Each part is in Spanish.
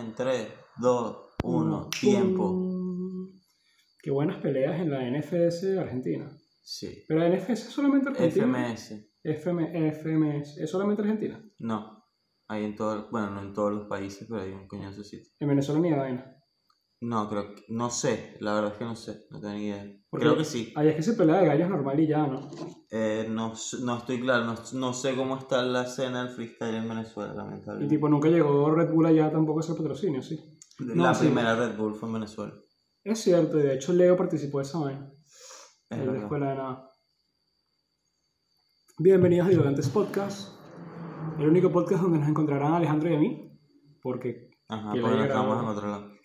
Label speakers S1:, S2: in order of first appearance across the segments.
S1: en 3, 2, 1, tiempo.
S2: Qué buenas peleas en la NFS Argentina.
S1: Sí.
S2: Pero la NFS es solamente Argentina.
S1: FMS.
S2: FM, FMS. ¿Es solamente Argentina?
S1: No. Hay en todo, bueno, no en todos los países, pero hay un coñazo sitio.
S2: En Venezuela ni vaina.
S1: No, creo que, no sé, la verdad es que no sé, no tengo ni idea.
S2: Porque-
S1: Creo que sí.
S2: Ahí es que se pelea de gallos normal y ya, ¿no?
S1: Eh, no, no estoy claro, no, no sé cómo está la escena del freestyle en Venezuela,
S2: Y
S1: lamentablemente.
S2: tipo, nunca llegó Red Bull allá tampoco a hacer patrocinio, sí.
S1: la
S2: no, sí.
S1: primera Red Bull fue en Venezuela.
S2: Es cierto, y de hecho Leo participó de esa vaina.
S1: Es
S2: en la escuela de nada. Bienvenidos a Divagantes Podcast. El único podcast donde nos encontrarán Alejandro y a mí. Porque
S1: Ajá, porque no estamos en otro lado.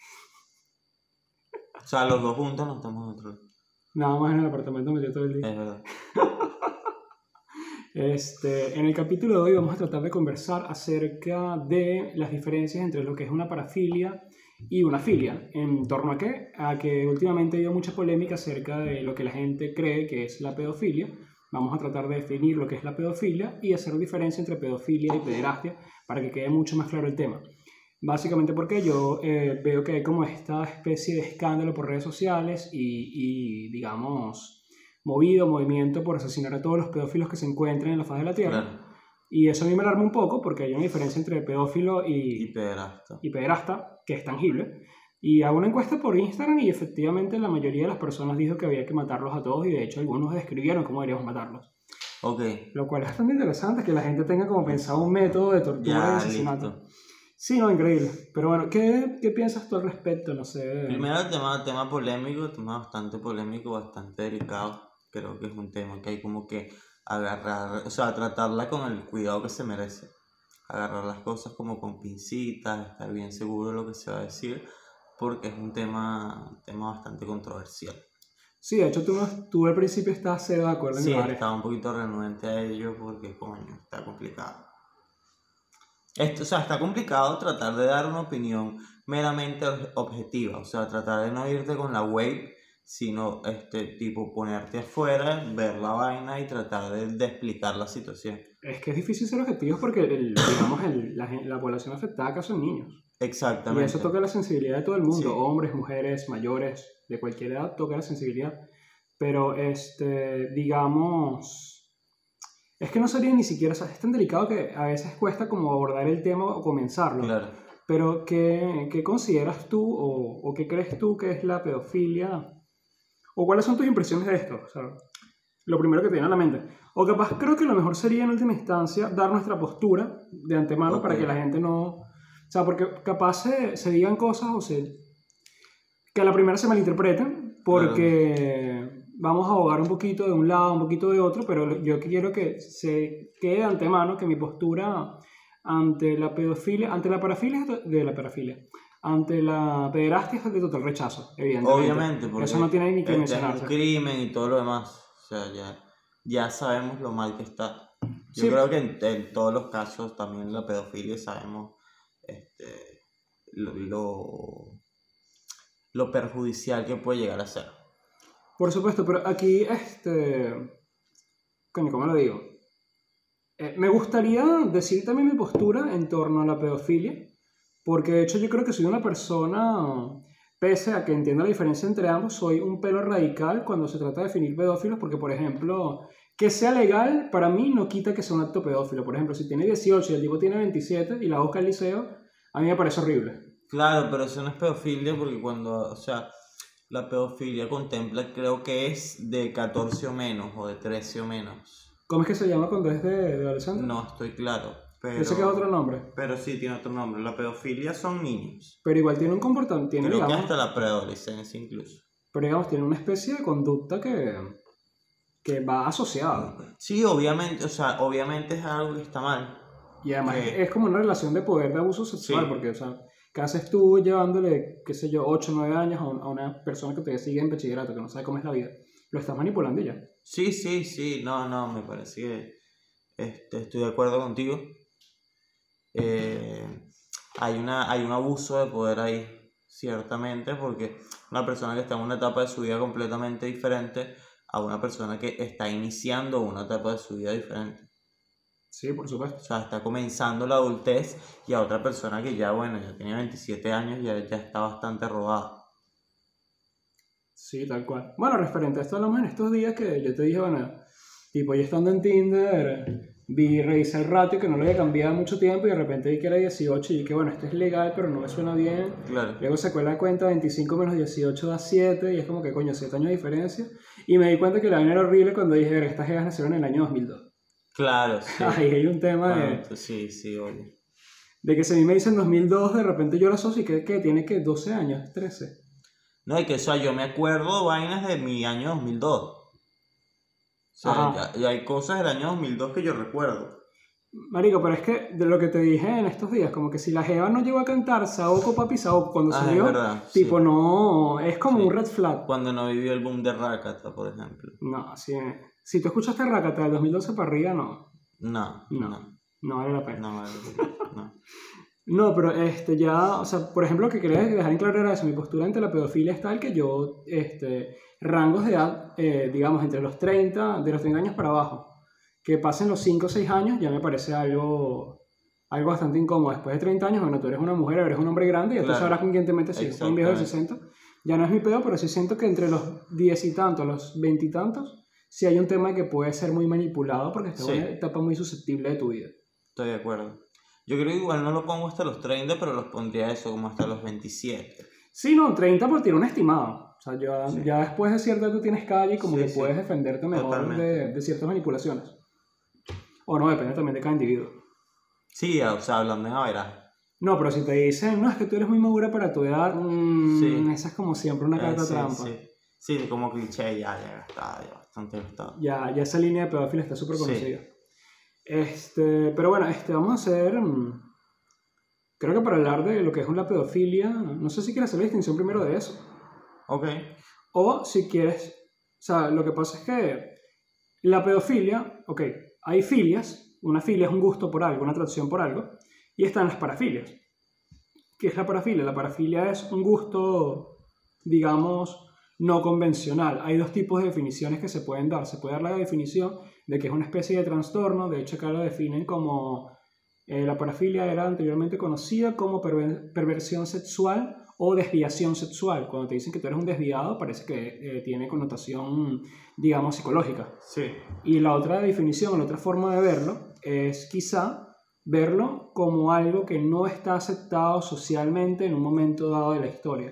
S1: O sea, los dos juntos no estamos lado.
S2: nada más en el apartamento metido todo el día.
S1: Es verdad.
S2: Este, en el capítulo de hoy vamos a tratar de conversar acerca de las diferencias entre lo que es una parafilia y una filia. ¿En torno a qué? A que últimamente ha habido mucha polémica acerca de lo que la gente cree que es la pedofilia. Vamos a tratar de definir lo que es la pedofilia y hacer diferencia entre pedofilia y pederastia para que quede mucho más claro el tema. Básicamente porque yo eh, veo que hay como esta especie de escándalo por redes sociales y, y, digamos, movido, movimiento por asesinar a todos los pedófilos que se encuentren en la faz de la Tierra.
S1: Claro.
S2: Y eso a mí me alarma un poco porque hay una diferencia entre pedófilo y,
S1: Y pederasta.
S2: y pederasta, que es tangible. Y hago una encuesta por Instagram y efectivamente la mayoría de las personas dijo que había que matarlos a todos y de hecho algunos describieron cómo deberíamos matarlos.
S1: Ok,
S2: Lo cual es bastante interesante que la gente tenga como pensado un método de tortura y asesinato.
S1: listo.
S2: Sí, no, increíble. Pero bueno, ¿qué, qué piensas tú al respecto? No sé.
S1: Primero el tema, tema polémico, tema bastante polémico, bastante delicado. Creo que es un tema que hay como que agarrar, o sea, tratarla con el cuidado que se merece. Agarrar las cosas como con pincitas, estar bien seguro de lo que se va a decir, porque es un tema, tema bastante controversial.
S2: Sí, de hecho tú, tú al principio estabas cero de acuerdo en
S1: Sí, estaba un poquito renuente a ello porque, coño, está complicado. Esto, o sea, está complicado tratar de dar una opinión meramente ob- objetiva, o sea, tratar de no irte con la wave, sino, este, tipo, ponerte afuera, ver la vaina y tratar de, de explicar la situación.
S2: Es que es difícil ser objetivos porque, el, digamos, el- la, la población afectada acá son niños. Y
S1: Exactamente.
S2: eso toca la sensibilidad de todo el mundo,
S1: Sí.
S2: hombres, mujeres, mayores, de cualquier edad toca la sensibilidad. Pero, este, digamos, es que no sería ni siquiera, o sea, es tan delicado que a veces cuesta como abordar el tema o comenzarlo.
S1: Claro.
S2: Pero, ¿qué, qué consideras tú o, o qué crees tú que es la pedofilia? ¿O cuáles son tus impresiones de esto? O sea, lo primero que te viene a la mente. O capaz creo que lo mejor sería en última instancia dar nuestra postura de antemano para que la gente no... O sea, porque capaz se, se digan cosas o se... que a la primera se malinterpreten porque vamos a abogar un poquito de un lado, un poquito de otro, pero yo quiero que se quede de antemano que mi postura ante la pedofilia, ante la parafilia de la parafilia, ante la pederastia es de total rechazo, evidentemente.
S1: Obviamente, porque
S2: Eso no tiene ni que
S1: este es un
S2: mencionarse.
S1: crimen y todo lo demás. O sea, ya, ya sabemos lo mal que está. Yo
S2: Sí.
S1: creo que en, en todos los casos, también la pedofilia, sabemos este, lo, lo, lo perjudicial que puede llegar a ser.
S2: Por supuesto, pero aquí, este. Coño, ¿cómo lo digo? Eh, me gustaría decir también mi postura en torno a la pedofilia, porque de hecho yo creo que soy una persona, pese a que entienda la diferencia entre ambos, soy un pelo radical cuando se trata de definir pedófilos, porque por ejemplo, que sea legal para mí no quita que sea un acto pedófilo. Por ejemplo, si tiene 18 y el tipo tiene 27 y la busca al liceo, a mí me parece horrible.
S1: Claro, pero eso no es pedofilia porque cuando, o sea, la pedofilia contempla, creo que es de 14 o menos, o de 13 o menos.
S2: ¿Cómo es que se llama cuando es de, de adolescente?
S1: No estoy claro. Pero,
S2: Yo sé que es otro nombre.
S1: Pero sí tiene otro nombre. La pedofilia son niños.
S2: Pero igual tiene un comportamiento, tiene,
S1: Creo que
S2: digamos,
S1: hasta la preadolescencia incluso.
S2: pero digamos, tiene una especie de conducta que, que va asociada.
S1: Sí, obviamente, o sea, obviamente es algo que está mal.
S2: Y además es, es como una relación de poder de abuso sexual,
S1: Sí.
S2: porque, o sea, ¿qué haces tú llevándole, qué sé yo, 8 o 9 años a, un- a una persona que te sigue en bachillerato, que no sabe cómo es la vida? Lo estás manipulando ya.
S1: Sí, sí, sí, no, no, me parece que este, estoy de acuerdo contigo. Eh, hay, una, hay un abuso de poder ahí, ciertamente, porque una persona que está en una etapa de su vida completamente diferente a una persona que está iniciando una etapa de su vida diferente.
S2: Sí, por supuesto.
S1: O sea, está comenzando la adultez y a otra persona que ya, bueno, ya tiene 27 años, ya, ya está bastante robada.
S2: Sí, tal cual. Bueno, referente a esto hablamos en estos días que yo te dije, bueno, tipo, yo estando en Tinder, vi, revisé el ratio que no lo había cambiado mucho tiempo y de repente vi que era 18 y dije, bueno, esto es legal, pero no me suena bien.
S1: Claro.
S2: Luego sacó la cuenta 25 menos 18 da 7 y es como que coño, 7 años de diferencia. Y me di cuenta que la vaina era horrible cuando dije, "Verga, estas jevas nacieron en el año 2002.
S1: Claro, sí.
S2: Ahí hay un tema de,
S1: Bueno, sí, sí, oye.
S2: de que mí me dicen 2002, de repente yo lo asocio y que, que tiene que 12 años, 13.
S1: No, y que o sea, yo me acuerdo vainas de mi año 2002. O sea, ya hay cosas del año 2002 que yo recuerdo.
S2: Marico, pero es que de lo que te dije en estos días, como que si la Jeva no llegó a cantar Saoko Papi Saoko cuando
S1: Ah,
S2: salió,
S1: verdad,
S2: tipo
S1: sí.
S2: no, es como
S1: Sí.
S2: un red flag.
S1: Cuando no vivió el boom de Rakata, por ejemplo.
S2: No, si, si tú escuchaste Rakata del 2012 para arriba, no,
S1: No,
S2: No.
S1: no,
S2: no vale la pena.
S1: no, vale, no.
S2: No, pero este ya, o sea, por ejemplo, lo que quería dejar en claro era eso, mi postura ante la pedofilia es tal que yo, este, rangos de edad, eh, digamos, entre los 30, de los 30 años para abajo, que pasen los 5 o 6 años, ya me parece algo, algo bastante incómodo. Después de 30 años, bueno, tú eres una mujer, eres un hombre grande, ya tú
S1: Claro.
S2: sabrás con quién te metes, si es un viejo de 60, ya no es mi pedo, pero sí siento que entre los 10 y tantos, los 20 y tantos, sí hay un tema que puede ser muy manipulado porque está
S1: Sí.
S2: una etapa muy susceptible de tu vida.
S1: Estoy de acuerdo. Yo creo que igual no lo pongo hasta los 30, pero los pondría eso como hasta los 27.
S2: Sí, no, 30 por tirar un estimado. O sea, ya,
S1: Sí.
S2: ya después de cierta tú tienes calle y como
S1: Sí,
S2: que puedes defenderte mejor de, de ciertas manipulaciones. O no, depende también de cada individuo.
S1: Sí, o sea, hablando en averaje.
S2: No, pero si te dicen, no, es que tú eres muy madura para tu edad, mm,
S1: Sí.
S2: esa es como siempre una
S1: Eh,
S2: carta
S1: sí,
S2: trampa.
S1: Sí. Sí, como cliché, ya, ya está, ya bastante gastado.
S2: Ya, ya esa línea de pedófilo está súper conocida. Este, pero bueno, este, vamos a hacer. mm, Creo que para hablar de lo que es la pedofilia, no sé si quieres hacer la distinción primero de eso.
S1: Ok,
S2: O si quieres, o sea, lo que pasa es que la pedofilia, ok, hay filias, una filia es un gusto por algo, una atracción por algo, y están las parafilias. ¿Qué es la parafilia? La parafilia es un gusto, digamos, no convencional. Hay dos tipos de definiciones que se pueden dar. Se puede dar la definición de que es una especie de trastorno, de hecho acá lo definen como eh, la parafilia era anteriormente conocida como perver- perversión sexual o desviación sexual. Cuando te dicen que tú eres un desviado, parece que eh, tiene connotación, digamos, psicológica.
S1: sí.
S2: Y la otra definición, la otra forma de verlo, es quizá verlo como algo que no está aceptado socialmente en un momento dado de la historia.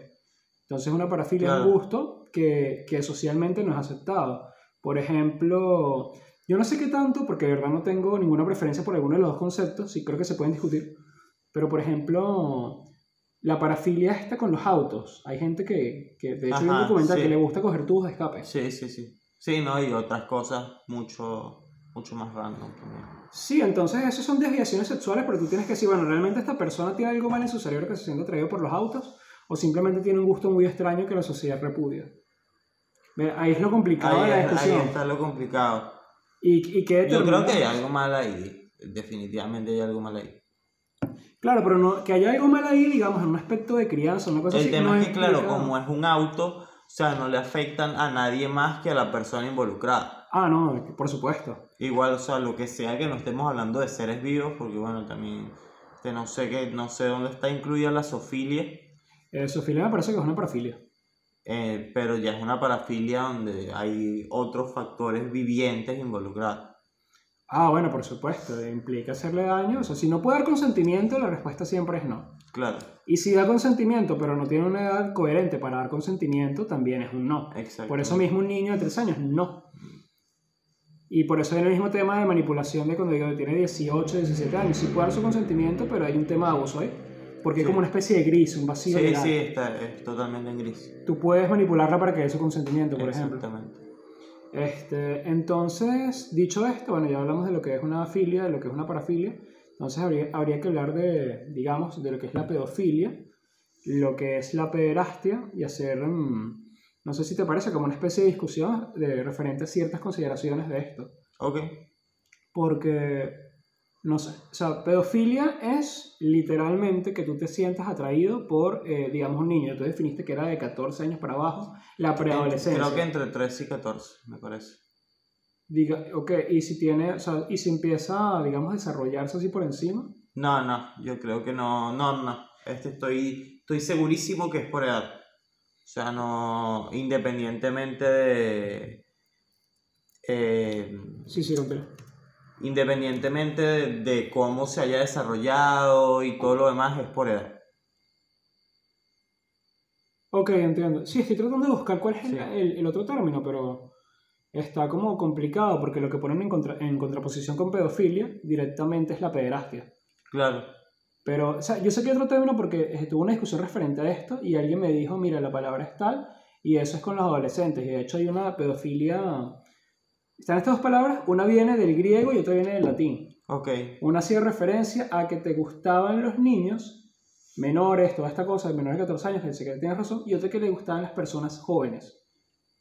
S2: Entonces una parafilia es un
S1: Claro.
S2: gusto que, que socialmente no es aceptado. Por ejemplo, yo no sé qué tanto, porque de verdad no tengo ninguna preferencia por alguno de los dos conceptos, sí creo que se pueden discutir, pero por ejemplo, la parafilia está con los autos. Hay gente que, que de hecho, hay un
S1: Ajá,
S2: documental
S1: sí.
S2: que le gusta coger tubos de escape.
S1: Sí, sí, sí. Sí, no, y otras cosas mucho, mucho más random también.
S2: Sí, entonces esas son desviaciones sexuales, pero tú tienes que decir, bueno, ¿realmente esta persona tiene algo mal en su cerebro que se siente atraído por los autos? ¿O simplemente tiene un gusto muy extraño que la sociedad repudia? Ahí es lo complicado
S1: Ahí,
S2: de la
S1: es- ahí
S2: discusión.
S1: está lo complicado.
S2: ¿Y, y qué
S1: Yo creo que hay algo mal ahí. Definitivamente hay algo mal ahí.
S2: Claro, pero no, que haya algo mal ahí, digamos, en un aspecto de crianza, una cosa
S1: El
S2: así.
S1: tema
S2: no
S1: es que, claro, como es un auto, o sea, no le afectan a nadie más que a la persona involucrada.
S2: Ah, no, por supuesto.
S1: Igual, o sea, lo que sea que no estemos hablando de seres vivos, porque bueno, también este, no sé que, no sé dónde está incluida la zoofilia,
S2: Eh, Sofilia me parece que es una parafilia.
S1: eh, pero ya es una parafilia donde hay otros factores vivientes involucrados.
S2: Ah, bueno, por supuesto, implica hacerle daño. O sea, si no puede dar consentimiento, la respuesta siempre es no.
S1: Claro,
S2: Y si da consentimiento, pero no tiene una edad coherente para dar consentimiento, también es un no.
S1: exacto.
S2: Por eso mismo un niño de 3 años, no. Y por eso hay el mismo tema de manipulación de cuando digo que tiene 18, 17 años. Sí puede dar su consentimiento, pero hay un tema de abuso ahí. Porque es como una especie de gris, un vacío
S1: Sí,
S2: legal.
S1: sí, está, es totalmente en gris.
S2: Tú puedes manipularla para que dé su consentimiento, por ejemplo.
S1: Exactamente.
S2: Este, entonces, dicho esto, bueno, ya hablamos de lo que es una filia, de lo que es una parafilia. Entonces habría, habría que hablar de, digamos, de lo que es la pedofilia, lo que es la pederastia y hacer, mm, no sé si te parece, como una especie de discusión de referente a ciertas consideraciones de esto.
S1: Ok,
S2: Porque, no sé, o sea, pedofilia es literalmente que tú te sientas atraído por, eh, digamos, un niño. Tú definiste que era de 14 años para abajo, la preadolescencia.
S1: creo que entre 13 y 14, me parece.
S2: diga, ok, y si tiene, o sea, y si empieza, digamos, a desarrollarse así por encima.
S1: No, no, yo creo que no, no, no. Este estoy, estoy segurísimo que es por edad. O sea, no, independientemente de... eh,
S2: Sí, sí, continúa.
S1: Independientemente de, de cómo se haya desarrollado y todo lo demás, es por edad.
S2: Ok, entiendo. Sí, estoy tratando de buscar cuál es el,
S1: Sí.
S2: el- el otro término, pero está como complicado porque lo que ponen en, contra- en contraposición con pedofilia directamente es la pederastia.
S1: Claro,
S2: Pero, o sea, yo sé que hay otro término porque eh, tuve una discusión referente a esto y alguien me dijo, mira, la palabra es tal y eso es con los adolescentes. Y de hecho hay una pedofilia... Están estas dos palabras, una viene del griego y otra viene del latín.
S1: ok,
S2: Una hacía referencia a que te gustaban los niños menores, toda esta cosa, de menores de 14 años, que tienes razón, y otra que le gustaban las personas jóvenes,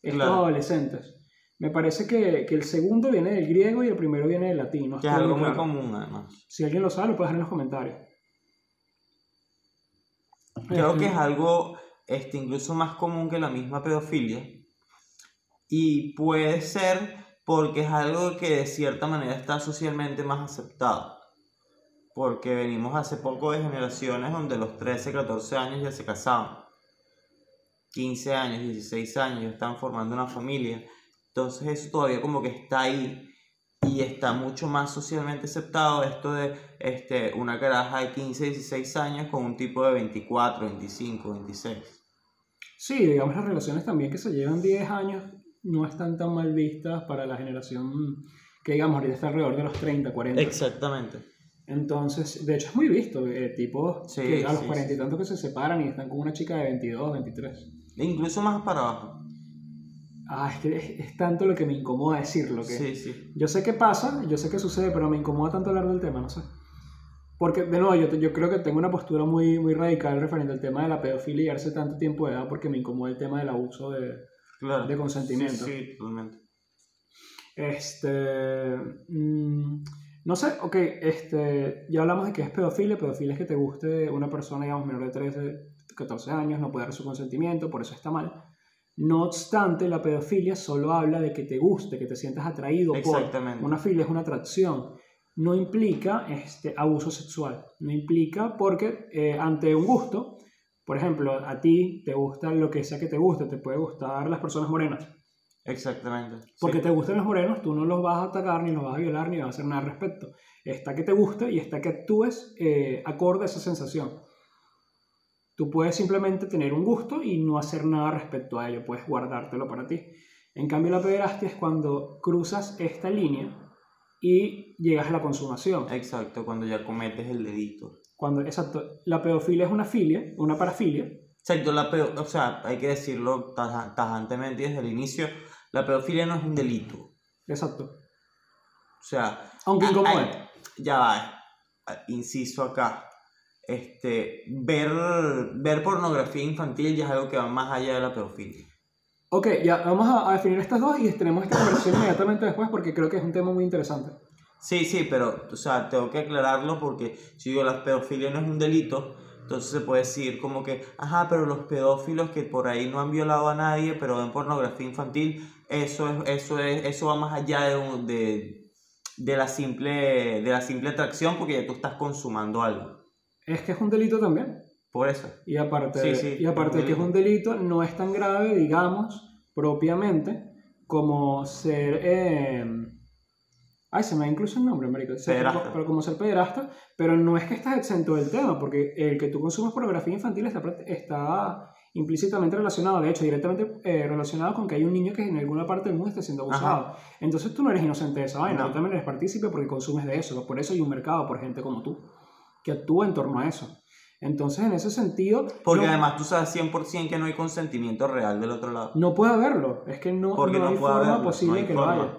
S2: estos
S1: Claro.
S2: adolescentes. Me parece que, que el segundo viene del griego y el primero viene del latín. No
S1: que es algo muy
S2: claro.
S1: común además.
S2: Si alguien lo sabe, lo puedes dejar en los comentarios.
S1: Creo
S2: Este,
S1: que es algo este, incluso más común que la misma pedofilia. Y puede ser porque es algo que de cierta manera está socialmente más aceptado. Porque venimos hace poco de generaciones donde los 13, 14 años ya se casaban. 15 años, 16 años, ya están formando una familia. Entonces eso todavía como que está ahí y está mucho más socialmente aceptado esto de este, una caraja de 15, 16 años con un tipo de 24, 25, 26.
S2: Sí, digamos las relaciones también que se llevan 10 años no están tan mal vistas para la generación que digamos ahorita está alrededor de los 30, 40.
S1: Exactamente.
S2: Entonces, de hecho es muy visto, eh, tipos
S1: Sí,
S2: que a los
S1: sí,
S2: 40 y tantos que se separan y están con una chica de 22, 23.
S1: E incluso más para abajo.
S2: Ah, es que es, es tanto lo que me incomoda decirlo. Que
S1: Sí, sí.
S2: Yo sé qué pasa, yo sé qué sucede, pero me incomoda tanto hablar del tema, no sé. Porque, de nuevo, yo, yo creo que tengo una postura muy, muy radical referente al tema de la pedofilia y darse tanto tiempo de edad porque me incomoda el tema del abuso de,
S1: Claro.
S2: de consentimiento.
S1: Sí, sí, totalmente.
S2: Este. mm, no sé, ok, este, ya hablamos de que es pedofilia. Pedofilia es que te guste una persona, digamos, menor de 13, 14 años, no puede dar su consentimiento, por eso está mal. No obstante, la pedofilia solo habla de que te guste, que te sientas atraído por. Una filia es una atracción. No implica este, abuso sexual. No implica porque eh, ante un gusto, por ejemplo, a ti te gusta lo que sea que te guste, te puede gustar las personas morenas.
S1: Exactamente. sí.
S2: Porque te gustan los morenos, tú no los vas a atacar, ni los vas a violar, ni vas a hacer nada al respecto. Está que te guste y está que actúes eh, acorde a esa sensación. Tú puedes simplemente tener un gusto y no hacer nada respecto a ello, puedes guardártelo para ti. En cambio, la pederastia es cuando cruzas esta línea y llegas a la consumación.
S1: Exacto, cuando ya cometes el delito.
S2: Cuando, exacto, la pedofilia es una filia, una parafilia.
S1: Exacto, la peo- o sea, hay que decirlo taja- tajantemente desde el inicio, la pedofilia no es un delito.
S2: Exacto.
S1: O sea,
S2: Aunque
S1: ya va, inciso acá. Este, ver, ver pornografía infantil ya es algo que va más allá de la pedofilia.
S2: Ok, ya vamos a, a definir estas dos y tenemos esta conversación inmediatamente después porque creo que es un tema muy interesante.
S1: Sí, sí, pero, o sea, tengo que aclararlo porque si digo la pedofilia no es un delito, entonces se puede decir como que, ajá, pero los pedófilos que por ahí no han violado a nadie, pero ven pornografía infantil, eso es, eso es, eso va más allá de, un- de, de la simple, de la simple atracción porque ya tú estás consumando algo.
S2: Es que es un delito también.
S1: Por eso.
S2: Y aparte,
S1: Sí, sí,
S2: y aparte de que es un delito, no es tan grave, digamos, propiamente, como ser... eh, Ay, se me da incluso el nombre, marico.
S1: Pederasta.
S2: Pero como ser pederasta, pero no es que estás exento del tema, porque el que tú consumas pornografía infantil está, está implícitamente relacionado, de hecho, directamente eh, relacionado con que hay un niño que en alguna parte del mundo está siendo abusado. Entonces tú no eres inocente de esa vaina,
S1: No.
S2: tú también eres partícipe porque consumes de eso. Por eso hay un mercado por gente como tú, que actúa en torno a eso. Entonces, en ese sentido,
S1: Porque
S2: no,
S1: además tú sabes 100% que no hay consentimiento real del otro lado.
S2: no puede haberlo. Es que no,
S1: Porque
S2: no
S1: no
S2: hay
S1: puede
S2: forma
S1: haberlo,
S2: posible
S1: hay
S2: que
S1: forma.
S2: lo haya.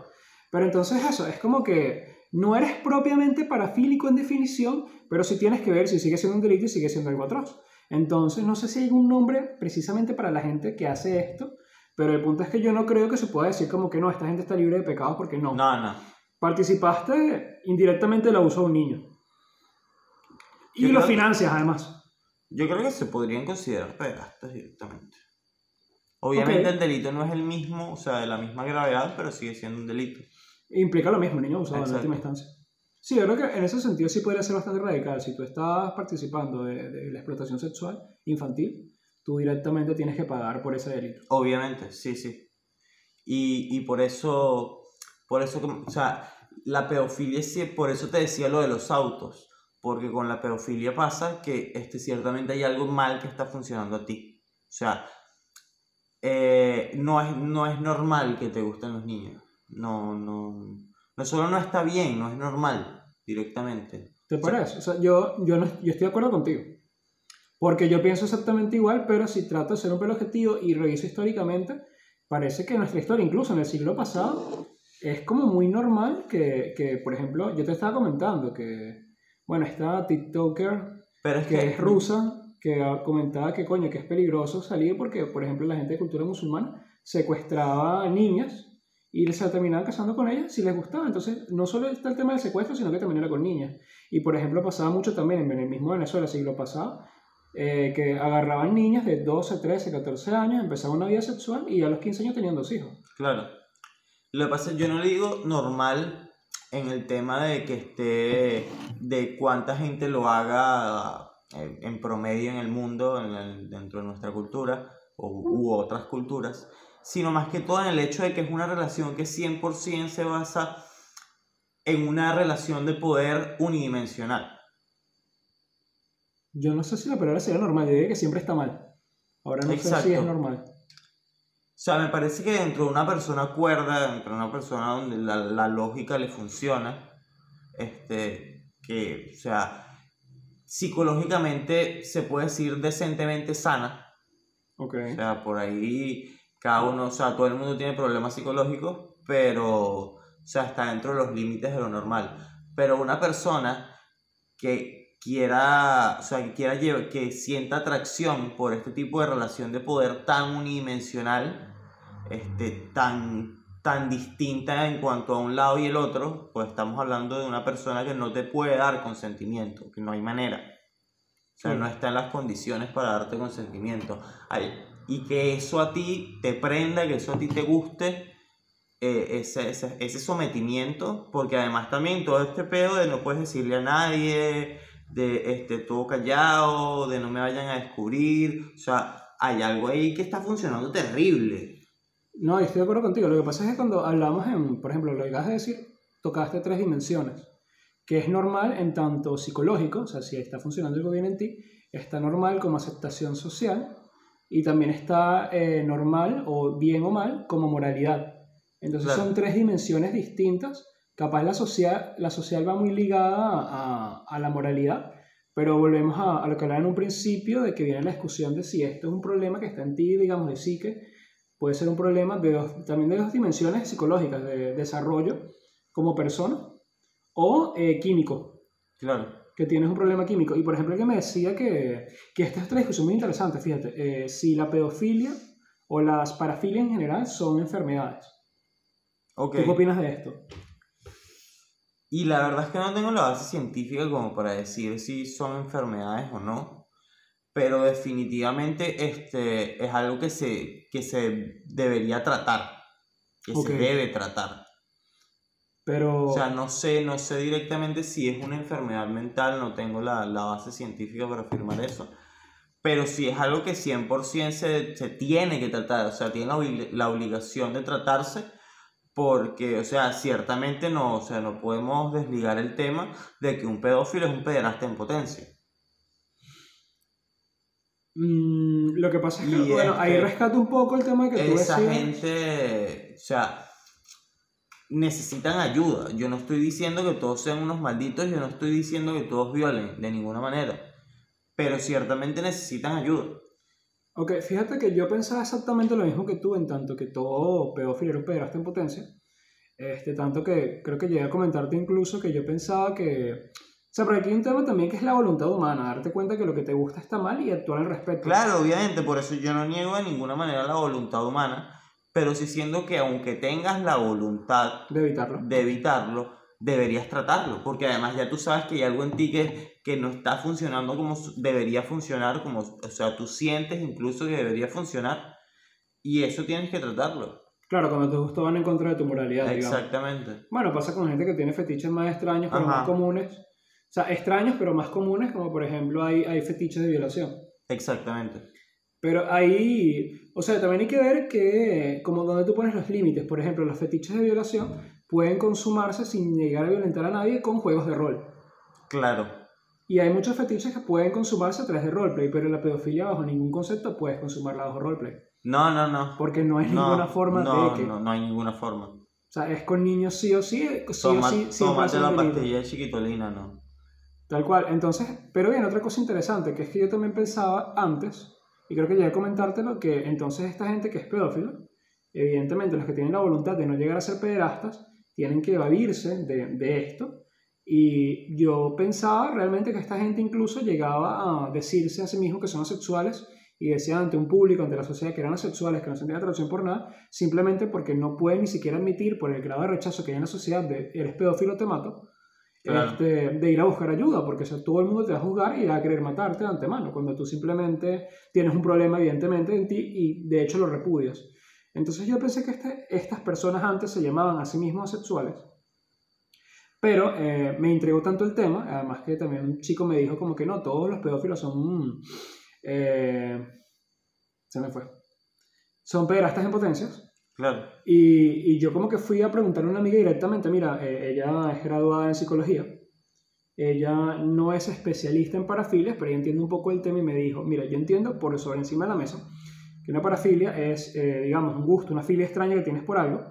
S2: Pero entonces eso, es como que no eres propiamente parafílico en definición, pero sí tienes que ver si sigue siendo un delito y sigue siendo algo atroz. Entonces, no sé si hay un nombre precisamente para la gente que hace esto, pero el punto es que yo no creo que se pueda decir como que no, esta gente está libre de pecados porque no.
S1: No, no.
S2: Participaste indirectamente del abuso de un niño. Y
S1: Yo
S2: lo
S1: que-
S2: financias además.
S1: Yo creo que se podrían considerar pederastas directamente. Obviamente el delito no es el mismo, o sea, de la misma gravedad, pero sigue siendo un delito.
S2: Implica lo mismo, el niño abusado en última instancia. Sí, yo creo que en ese sentido sí podría ser bastante radical. Si tú estás participando de, de la explotación sexual infantil, tú directamente tienes que pagar por ese delito.
S1: Obviamente, sí, sí. Y, y por eso, por eso, o sea, la pedofilia, por eso te decía lo de los autos, porque con la pedofilia pasa que este, ciertamente hay algo mal que está funcionando a ti. O sea, eh, no, es, no es normal que te gusten los niños. No, no, no solo no está bien, no es normal directamente.
S2: ¿Te parece? O sea, yo, yo, no, yo estoy de acuerdo contigo. Porque yo pienso exactamente igual, pero si trato de ser un pelo objetivo y reviso históricamente, parece que nuestra historia, incluso en el siglo pasado, es como muy normal que, que por ejemplo, yo te estaba comentando que, bueno, esta TikToker
S1: Pero es
S2: que
S1: que
S2: es rusa, que comentaba que coño, que es peligroso salir porque, por ejemplo, la gente de cultura musulmana secuestraba niñas y se terminaban casando con ellas si les gustaba. Entonces, no solo está el tema del secuestro, sino que también era con niñas. Y, por ejemplo, pasaba mucho también en el mismo Venezuela, siglo pasado, eh, que agarraban niñas de 12, 13, 14 años, empezaban una vida sexual y a los 15 años tenían dos hijos.
S1: Claro. Lo que pasa yo no le digo normal en el tema de que esté, de cuánta gente lo haga eh, en promedio en el mundo, en el- dentro de nuestra cultura u otras culturas, sino más que todo en el hecho de que es una relación que 100% se basa en una relación de poder unidimensional.
S2: Yo no sé si la palabra sería normal, yo diría que siempre está mal. Ahora no sé si es normal.
S1: O sea, me parece que dentro de una persona cuerda, dentro de una persona donde la, la lógica le funciona, este, que, o sea, psicológicamente se puede decir decentemente sana.
S2: Ok.
S1: O sea, por ahí cada uno, o sea, todo el mundo tiene problemas psicológicos, pero, o sea, está dentro de los límites de lo normal. Pero una persona que quiera, o sea, que quiera llevar, que sienta atracción por este tipo de relación de poder tan unidimensional, este, tan, tan distinta en cuanto a un lado y el otro, pues estamos hablando de una persona que no te puede dar consentimiento, que no hay manera. O sea,
S2: Sí.
S1: no está en las condiciones para darte consentimiento. Ay, y que eso a ti te prenda, que eso a ti te guste, eh, ese, ese, ese sometimiento, porque además también todo este pedo de no puedes decirle a nadie, de este, todo callado, de no me vayan a descubrir, o sea, hay algo ahí que está funcionando terrible.
S2: No, estoy de acuerdo contigo. Lo que pasa es que cuando hablamos en, por ejemplo, lo que acabas de decir, tocaste tres dimensiones, que es normal en tanto psicológico, o sea, si está funcionando algo bien en ti, está normal como aceptación social y también está eh, normal o bien o mal como moralidad. Entonces
S1: Claro.
S2: son tres dimensiones distintas. Capaz la social, la social va muy ligada a, a la moralidad, pero volvemos a, a lo que hablaba en un principio, de que viene la discusión de si esto es un problema que está en ti, digamos, de psique, puede ser un problema de dos, también de dos dimensiones psicológicas, de desarrollo como persona o eh, químico,
S1: Claro.
S2: Que tienes un problema químico. Y por ejemplo, que me decía que, que esta es otra discusión muy interesante, fíjate, eh, si la pedofilia o las parafilias en general son enfermedades.
S1: Ok.
S2: ¿Tú qué opinas de esto?
S1: Y la verdad es que no tengo la base científica como para decir si son enfermedades o no, pero definitivamente este, es algo que se, que se debería tratar, que se debe tratar.
S2: Pero,
S1: O sea, no sé, no sé directamente si es una enfermedad mental, no tengo la, la base científica para afirmar eso, pero sí es algo que 100% se, se tiene que tratar, o sea, tiene la, la obligación de tratarse porque, o sea, ciertamente no, o sea, no podemos desligar el tema de que un pedófilo es un pederasta en potencia.
S2: mm, lo que pasa es que,
S1: Y
S2: bueno, ahí
S1: este-
S2: rescato un poco el tema que tú
S1: Esa gente, o sea, necesitan ayuda. Yo no estoy diciendo que todos sean unos malditos, yo no estoy diciendo que todos violen de ninguna manera, pero ciertamente necesitan ayuda.
S2: Ok, fíjate que yo pensaba exactamente lo mismo que tú, en tanto que todo pedófilo era un pederasta en potencia. Este, tanto que creo que llegué a comentarte incluso que yo pensaba que... O sea, pero aquí hay un tema también que es la voluntad humana, darte cuenta que lo que te gusta está mal y actuar al respecto.
S1: Claro, obviamente, por eso yo no niego de ninguna manera la voluntad humana, pero sí siento que aunque tengas la voluntad
S2: De evitarlo.
S1: de evitarlo, deberías tratarlo, porque además ya tú sabes que hay algo en ti que, que no está funcionando como debería funcionar, como, o sea, tú sientes incluso que debería funcionar, y eso tienes que tratarlo.
S2: Claro, cuando tus gustos van en contra de tu moralidad, digamos.
S1: Exactamente.
S2: Bueno, pasa con gente que tiene fetiches más extraños, pero
S1: Ajá.
S2: más comunes. O sea, extraños, pero más comunes, como por ejemplo hay, hay fetiches de violación.
S1: Exactamente.
S2: Pero ahí, o sea, también hay que ver que, como donde tú pones los límites, por ejemplo, los fetiches de violación pueden consumarse sin llegar a violentar a nadie con juegos de rol.
S1: Claro.
S2: Y hay muchos fetiches que pueden consumarse a través de roleplay, pero la pedofilia bajo ningún concepto puedes consumarla bajo roleplay.
S1: No, no, no.
S2: Porque no hay
S1: No,
S2: ninguna forma
S1: no,
S2: de que...
S1: No, no hay ninguna forma.
S2: O sea, es con niños sí o sí, sí o sí, a
S1: tómate la pastilla de chiquitolina, ¿no?
S2: Tal cual. Entonces, pero bien, otra cosa interesante, que es que yo también pensaba antes, y creo que llegué a comentártelo, que entonces esta gente que es pedófila, evidentemente los que tienen la voluntad de no llegar a ser pederastas, tienen que evadirse de, de esto. Y yo pensaba realmente que esta gente incluso llegaba a decirse a sí mismo que son asexuales y decían ante un público, ante la sociedad que eran asexuales, que no sentían atracción por nada, simplemente porque no pueden ni siquiera admitir por el grado de rechazo que hay en la sociedad de eres pedófilo, te mato,
S1: Claro.
S2: este, de ir a buscar ayuda, porque o sea, todo el mundo te va a juzgar y va a querer matarte de antemano, cuando tú simplemente tienes un problema evidentemente en ti y de hecho lo repudias. Entonces yo pensé que este- estas personas antes se llamaban a sí mismos asexuales, pero eh, me intrigó tanto el tema, además que también un chico me dijo como que no, todos los pedófilos son... mm, eh, se me fue. Son pederastas en potencias.
S1: Claro.
S2: Y, y yo como que fui a preguntarle a una amiga directamente, mira, eh, ella es graduada en psicología, ella no es especialista en parafilias, pero ella entiende un poco el tema y me dijo, mira, yo entiendo por sobre encima de la mesa que una parafilia es, eh, digamos, un gusto, una filia extraña que tienes por algo,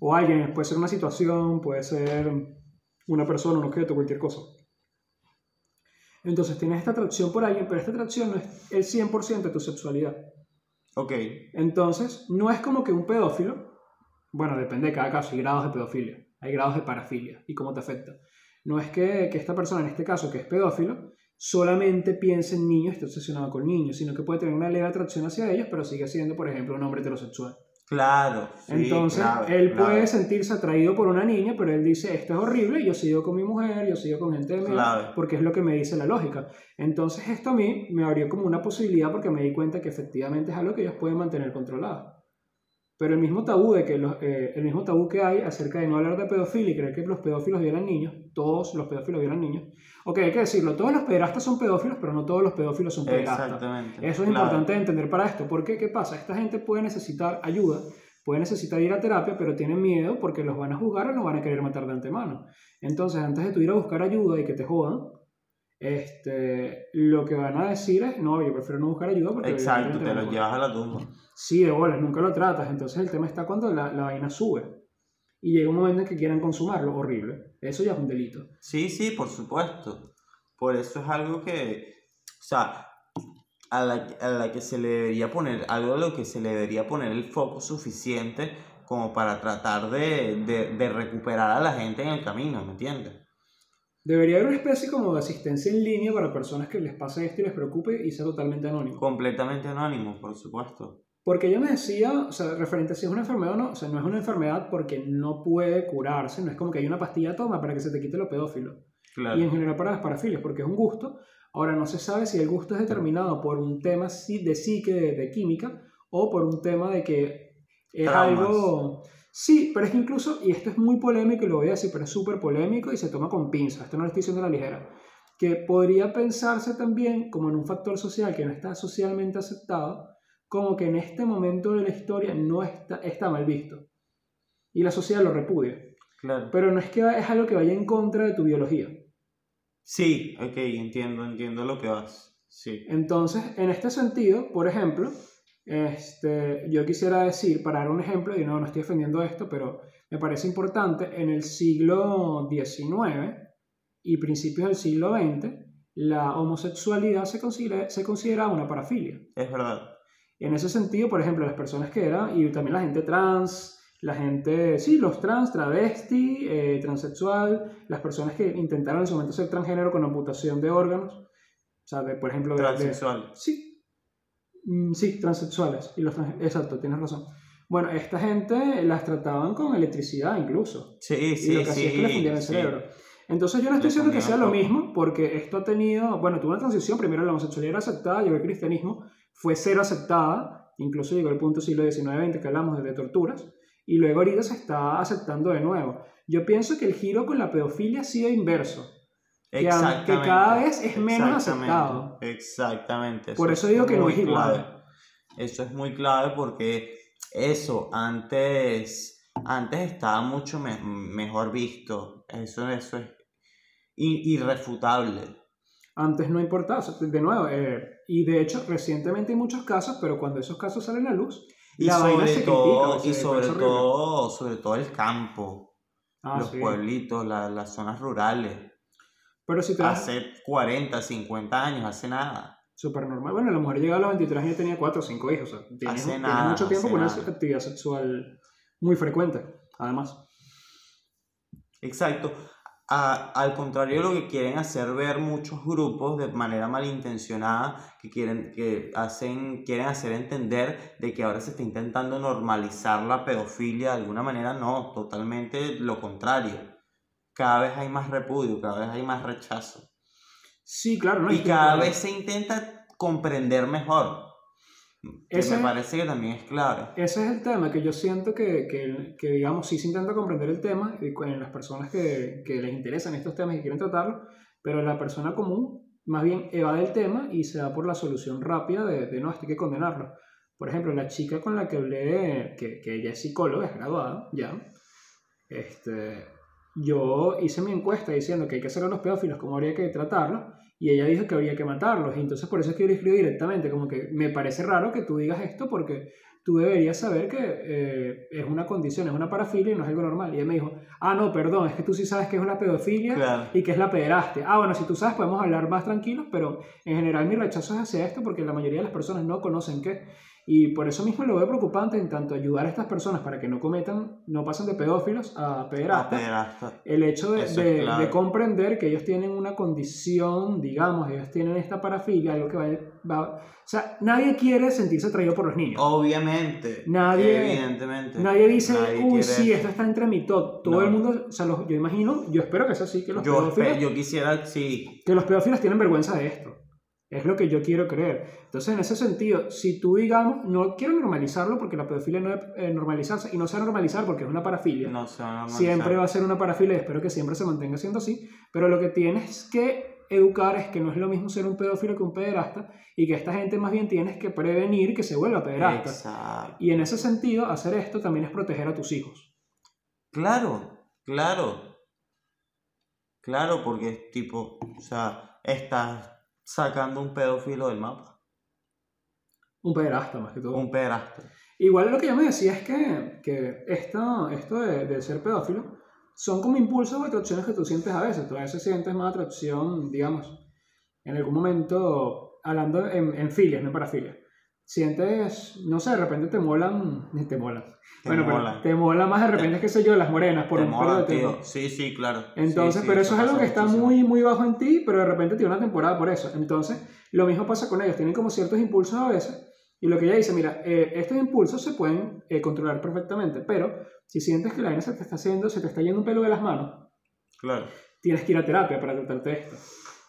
S2: o alguien, puede ser una situación, puede ser una persona, un objeto, cualquier cosa. Entonces tienes esta atracción por alguien, pero esta atracción no es el 100% de tu sexualidad.
S1: Ok.
S2: Entonces, no es como que un pedófilo, bueno, depende de cada caso, hay grados de pedofilia, hay grados de parafilia y cómo te afecta. No es que, que esta persona, en este caso, que es pedófilo, solamente piense en niños, esté obsesionado con niños, sino que puede tener una leve atracción hacia ellos, pero sigue siendo, por ejemplo, un hombre heterosexual.
S1: Claro. sí,
S2: Entonces,
S1: claro,
S2: él
S1: claro.
S2: puede sentirse atraído por una niña, pero él dice, esto es horrible, yo sigo con mi mujer, yo sigo con gente de mi edad",
S1: Claro.
S2: porque es lo que me dice la lógica. Entonces, esto a mí me abrió como una posibilidad porque me di cuenta que efectivamente es algo que ellos pueden mantener controlado. Pero el mismo tabú de que los, eh, el mismo tabú que hay acerca de no hablar de pedofilia y creer que los pedófilos violan niños, todos los pedófilos violan niños. Ok, hay que decirlo, todos los pederastas son pedófilos, pero no todos los pedófilos son pederastas.
S1: Exactamente.
S2: Eso es
S1: claro.
S2: importante de entender para esto. porque ¿Qué pasa? Esta gente puede necesitar ayuda, puede necesitar ir a terapia, pero tienen miedo porque los van a juzgar o los van a querer matar de antemano. Entonces, antes de tú ir a buscar ayuda y que te jodan, este, lo que van a decir es, no, yo prefiero no buscar ayuda porque...
S1: Exacto, te lo
S2: voy".
S1: llevas a la tumba.
S2: Sí, de bolas, nunca lo tratas. Entonces el tema está cuando la, la vaina sube. Y llega un momento en que quieran consumarlo, horrible. Eso ya es un delito.
S1: Sí, sí, por supuesto. Por eso es algo que, o sea, a la, a la que se le debería poner, algo a lo que se le debería poner el foco suficiente como para tratar de, de, de recuperar a la gente en el camino, ¿me entiendes?
S2: Debería haber una especie como de asistencia en línea para personas que les pase esto y les preocupe y sea totalmente anónimo.
S1: Completamente anónimo, por supuesto.
S2: Porque ella me decía, o sea, referente a si es una enfermedad o no, o sea, no es una enfermedad porque no puede curarse, no es como que hay una pastilla toma para que se te quite lo pedófilo.
S1: Claro.
S2: Y en general para las parafilias, porque es un gusto. Ahora no se sabe si el gusto es determinado por un tema de psique, de, de química, o por un tema de que es
S1: Traumas.
S2: algo... Sí, pero es que incluso, y esto es muy polémico y lo voy a decir, pero es súper polémico y se toma con pinzas, esto no lo estoy diciendo a la ligera, que podría pensarse también como en un factor social que no está socialmente aceptado, como que en este momento de la historia no está, está mal visto. Y la sociedad lo repudia.
S1: Claro.
S2: Pero no es que es algo que vaya en contra de tu biología.
S1: Sí, ok, entiendo, entiendo lo que vas. Sí.
S2: Entonces, en este sentido, por ejemplo, este, yo quisiera decir, para dar un ejemplo, y no, no estoy defendiendo esto, pero me parece importante, en el siglo XIX y principios del siglo XX, la homosexualidad se considera, se consideraba una parafilia.
S1: Es verdad.
S2: En ese sentido, por ejemplo, las personas que eran, y también la gente trans, la gente, sí, los trans, travesti, eh, transexual, las personas que intentaron en su momento ser transgénero con amputación de órganos, o sea, de, por ejemplo, de- de,
S1: Transexual.
S2: Sí. Mm, Sí, transexuales. Y los trans- Exacto, tienes razón. Bueno, esta gente las trataban con electricidad incluso.
S1: Sí,
S2: y
S1: sí,
S2: lo que hacía es que le fundían el
S1: sí.
S2: cerebro. Entonces yo no estoy diciendo que sea lo mismo, porque esto ha tenido, bueno, tuvo una transición, primero la homosexualidad era aceptada, llegó el cristianismo, fue cero aceptada, incluso llegó el punto siglo XIX-XX que hablamos de torturas, y luego ahorita se está aceptando de nuevo. Yo pienso que el giro con la pedofilia ha sido inverso. Que, que cada vez es menos
S1: exactamente,
S2: aceptado.
S1: Exactamente.
S2: Por eso digo que no es igual.
S1: clave. Eso es muy clave porque eso antes, antes estaba mucho me- mejor visto. Eso, eso es irrefutable.
S2: Antes no importaba, de nuevo, eh, y de hecho recientemente hay muchos casos, pero cuando esos casos salen a luz,
S1: Y
S2: la vaina
S1: sobre
S2: se
S1: todo,
S2: critica,
S1: y sobre
S2: es
S1: todo, sobre todo el campo,
S2: Ah,
S1: los
S2: sí.
S1: pueblitos, la- las zonas rurales.
S2: Pero si te das
S1: Hace 40, 50 años, hace nada.
S2: súper normal, bueno, la mujer llegaba a los 23 años y tenía 4 o 5 hijos, o sea, tiene,
S1: Hace nada,
S2: mucho tiempo con una actividad sexual muy frecuente, además.
S1: Exacto. A- al contrario de lo que quieren hacer ver muchos grupos de manera malintencionada, que quieren, que hacen, quieren hacer entender de que ahora se está intentando normalizar la pedofilia de alguna manera, no, totalmente lo contrario. Cada vez hay más repudio, cada vez hay más rechazo.
S2: Sí, claro, ¿no?
S1: Y
S2: Es
S1: cada vez se intenta comprender mejor. Que
S2: Ese-
S1: me parece que también es clave.
S2: Ese es el tema, que yo siento que, que, que, digamos, sí se intenta comprender el tema con las personas que, que les interesan estos temas y quieren tratarlo, pero la persona común más bien evade el tema y se da por la solución rápida de, de no, esto hay que condenarlo. Por ejemplo, la chica con la que hablé, que, que ella es psicóloga, es graduada, ya, este, yo hice mi encuesta diciendo que hay que hacer a los pedófilos, cómo habría que tratarlos, y ella dijo que habría que matarlos, y entonces por eso es que yo le escribí directamente, como que me parece raro que tú digas esto porque tú deberías saber que eh, es una condición, es una parafilia y no es algo normal. Y ella me dijo, ah, no, perdón, es que tú sí sabes que es una pedofilia
S1: Claro.
S2: y que es la pederastia. Ah, bueno, si tú sabes podemos hablar más tranquilos, pero en general mi rechazo es hacia esto porque la mayoría de las personas no conocen qué. Y por eso mismo lo veo preocupante en tanto ayudar a estas personas para que no cometan, no pasen de pedófilos a
S1: A
S2: pederastas.
S1: pederasta.
S2: El hecho de, de- comprender que ellos tienen una condición, digamos, ellos tienen esta parafilia, algo que va, va- O sea, nadie quiere sentirse atraído por los niños.
S1: Obviamente.
S2: Nadie-
S1: Evidentemente.
S2: Nadie dice,
S1: Nadie
S2: uy, sí,
S1: eso".
S2: esto está entre mi top. Todo
S1: No.
S2: el mundo, o sea, los- yo imagino, yo espero que sea así, que los,
S1: Yo,
S2: pedófilos,
S1: yo quisiera, sí,
S2: que los pedófilos tienen vergüenza de esto. Es lo que yo quiero creer. Entonces, en ese sentido, si tú, digamos, no quiero normalizarlo porque la pedofilia no debe eh, normalizarse y no se va a normalizar porque es una parafilia.
S1: no se va a normalizar.
S2: Siempre va a ser una parafilia y espero que siempre se mantenga siendo así. Pero lo que tienes que educar es que no es lo mismo ser un pedófilo que un pederasta y que esta gente más bien tienes que prevenir que se vuelva pederasta.
S1: Exacto.
S2: Y en ese sentido, hacer esto también es proteger a tus hijos.
S1: Claro, claro. Claro, porque es tipo, o sea, estás sacando un pedófilo del mapa.
S2: Un pederasta más que todo.
S1: Un pederasta.
S2: Igual lo que yo me decía es que, que esto, esto de, de ser pedófilo son como impulsos o atracciones que tú sientes a veces. Tú a veces sientes más atracción, digamos, en algún momento, hablando en, en filias, no en parafilias. Sientes, no sé, de repente te molan, te molan.
S1: Te
S2: bueno, pero
S1: molan.
S2: te mola más de repente, qué sé yo, las morenas por
S1: Te
S2: un
S1: mola,
S2: periodo de tiempo.
S1: Sí, sí, claro.
S2: Entonces,
S1: Sí, sí,
S2: pero eso es algo que está
S1: muchísimo.
S2: muy, muy bajo en ti, pero de repente tiene una temporada por eso. Entonces, lo mismo pasa con ellos, tienen como ciertos impulsos a veces, y lo que ella dice, mira, eh, estos impulsos se pueden eh, controlar perfectamente, pero si sientes que la vaina se te está haciendo, se te está yendo un pelo de las manos,
S1: Claro.
S2: tienes que ir a terapia para tratarte esto.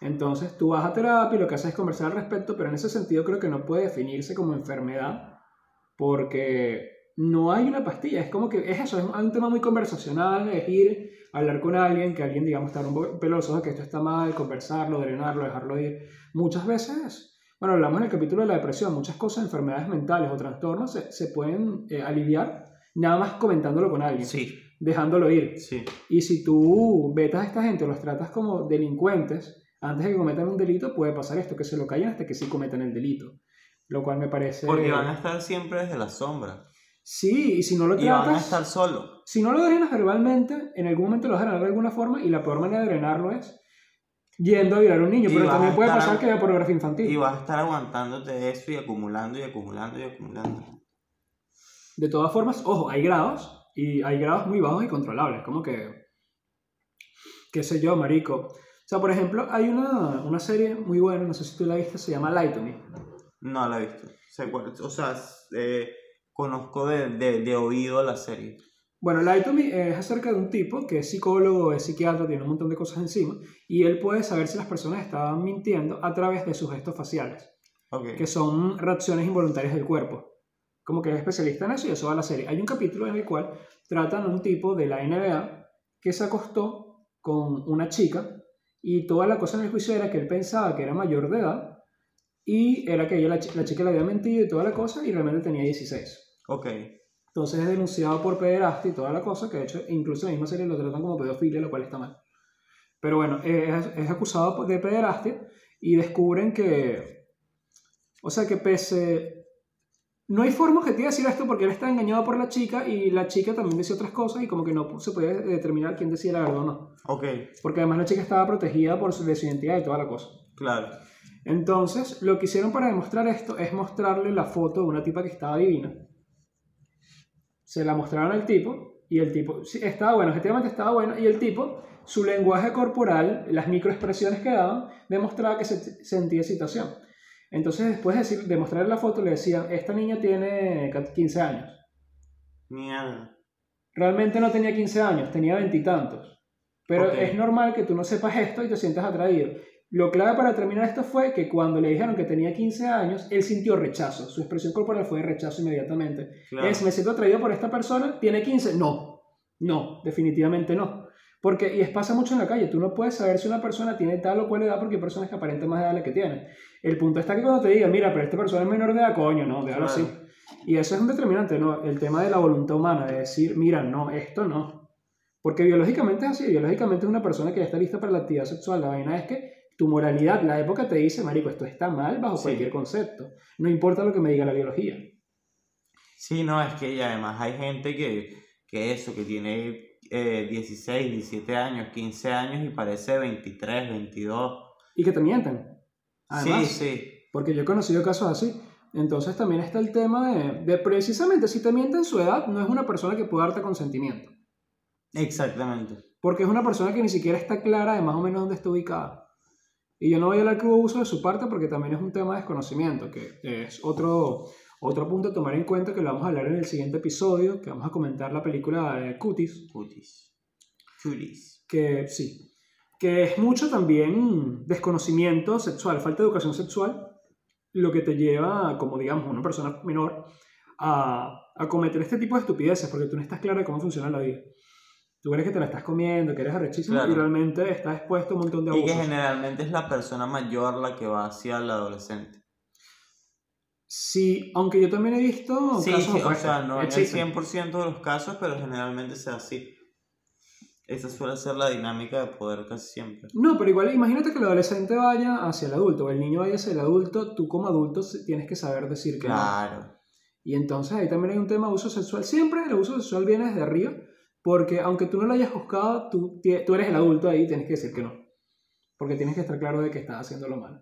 S2: Entonces, tú vas a terapia y lo que haces es conversar al respecto, pero en ese sentido creo que no puede definirse como enfermedad, porque no hay una pastilla, es como que es eso, es un tema muy conversacional, es ir a hablar con alguien, que alguien, digamos, estar un poco peloso de que esto está mal, conversarlo, drenarlo, dejarlo ir. Muchas veces, bueno, hablamos en el capítulo de la depresión, muchas cosas, enfermedades mentales o trastornos se, se pueden eh, aliviar nada más comentándolo con alguien,
S1: Sí,
S2: dejándolo ir.
S1: sí.
S2: Y si tú vetas a esta gente o los tratas como delincuentes, antes de que cometan un delito, puede pasar esto, que se lo callen hasta que sí cometan el delito. Lo cual me parece...
S1: Porque van a estar siempre desde la sombra.
S2: Sí, y si no lo
S1: Y van a
S2: tratas,
S1: estar solos.
S2: si no lo drenas verbalmente, en algún momento lo vas a drenar de alguna forma y la peor manera de drenarlo es yendo a violar a un niño.
S1: Y
S2: pero también puede pasar que vea pornografía infantil.
S1: Y vas a estar aguantándote eso y acumulando y acumulando y acumulando.
S2: De todas formas, ojo, hay grados y hay grados muy bajos y controlables, como que, qué sé yo, marico. O sea, por ejemplo, hay una, una serie muy buena, no sé si tú la viste, se llama Light to Me.
S1: No la he visto. O sea, eh, conozco de, de, de oído la serie.
S2: Bueno, Light to Me es acerca de un tipo que es psicólogo, es psiquiatra, tiene un montón de cosas encima, y él puede saber si las personas estaban mintiendo a través de sus gestos faciales,
S1: Ok.
S2: que son reacciones involuntarias del cuerpo. como que es especialista en eso y eso va a la serie. Hay un capítulo en el cual tratan a un tipo de la NBA que se acostó con una chica y toda la cosa en el juicio era que él pensaba que era mayor de edad y era que ella, la, chi- la chica le había mentido y toda la cosa y realmente tenía 16.
S1: Ok.
S2: Entonces es denunciado por pederastia y toda la cosa, que de hecho incluso en la misma serie lo tratan como pedofilia, lo cual está mal. Pero bueno, eh, es, es acusado de pederastia y descubren que, o sea, que pese... No hay forma objetiva de decir esto porque él está engañado por la chica y la chica también decía otras cosas y como que no se podía determinar quién decía la verdad o no.
S1: Ok.
S2: Porque además la chica estaba protegida por su, de su identidad y toda la cosa.
S1: Claro.
S2: Entonces, lo que hicieron para demostrar esto es mostrarle la foto de una tipa que estaba divina. Se la mostraron al tipo y el tipo, sí, estaba bueno, efectivamente estaba bueno, y el tipo, su lenguaje corporal, las microexpresiones que daban, demostraba que se sentía excitación. Entonces, después de, decir, de mostrarle la foto, le decían, esta niña tiene 15 años.
S1: Mierda.
S2: Realmente no tenía 15 años, tenía veintitantos. Pero es normal que tú no sepas esto y te sientas atraído. Lo clave para terminar esto fue que cuando le dijeron que tenía 15 años, él sintió rechazo. Su expresión corporal fue de rechazo inmediatamente.
S1: Claro.
S2: Es, me siento atraído por esta persona, tiene 15. No, no, definitivamente no. Porque, y es pasa mucho en la calle, tú no puedes saber si una persona tiene tal o cual edad porque hay personas que aparentan más edad de la que tienen. El punto está que cuando te digan, mira, pero esta persona es menor de edad, coño, no, déjalo así. Y eso es un determinante, ¿no? El tema de la voluntad humana, de decir, mira, no, esto no. Porque biológicamente es así, biológicamente es una persona que ya está lista para la actividad sexual. La vaina es que tu moralidad, la época te dice, marico, esto está mal bajo
S1: Sí.
S2: cualquier concepto. No importa lo que me diga la biología.
S1: Sí, no, es que y además hay gente que, que eso, que tiene eh, 16, 17 años, 15 años y parece 23, 22.
S2: Y que te mienten. Además,
S1: sí, sí.
S2: Porque yo he conocido casos así. Entonces también está el tema de, de precisamente si te mienten su edad, no es una persona que pueda darte consentimiento.
S1: Exactamente.
S2: Porque es una persona que ni siquiera está clara de más o menos dónde está ubicada. Y yo no voy a hablar que hubo uso de su parte porque también es un tema de desconocimiento, que es otro, otro punto a tomar en cuenta que lo vamos a hablar en el siguiente episodio, que vamos a comentar la película de Cuties,
S1: Cutis. Cutis.
S2: que sí, que es mucho también desconocimiento sexual, falta de educación sexual, lo que te lleva, como digamos, una persona menor a, a cometer este tipo de estupideces, porque tú no estás clara de cómo funciona la vida. Tú crees que te la estás comiendo, que eres arrechísimo
S1: Claro.
S2: y realmente estás expuesto a un montón de
S1: Y
S2: abusos.
S1: que generalmente es la persona mayor la que va hacia el adolescente.
S2: Sí, aunque yo también he visto
S1: Sí,
S2: casos
S1: sí, o sea, no en el
S2: Existen.
S1: 100% de los casos, pero generalmente sea así. Esa suele ser la dinámica de poder casi siempre.
S2: No, pero igual imagínate que el adolescente vaya hacia el adulto o el niño vaya hacia el adulto, tú como adulto tienes que saber decir que no.
S1: Claro.
S2: Y entonces ahí también hay un tema de abuso sexual. Siempre el abuso sexual viene desde arriba, porque aunque tú no lo hayas juzgado, tú, tú eres el adulto ahí y tienes que decir que no. Porque tienes que estar claro de que estás haciendo lo malo.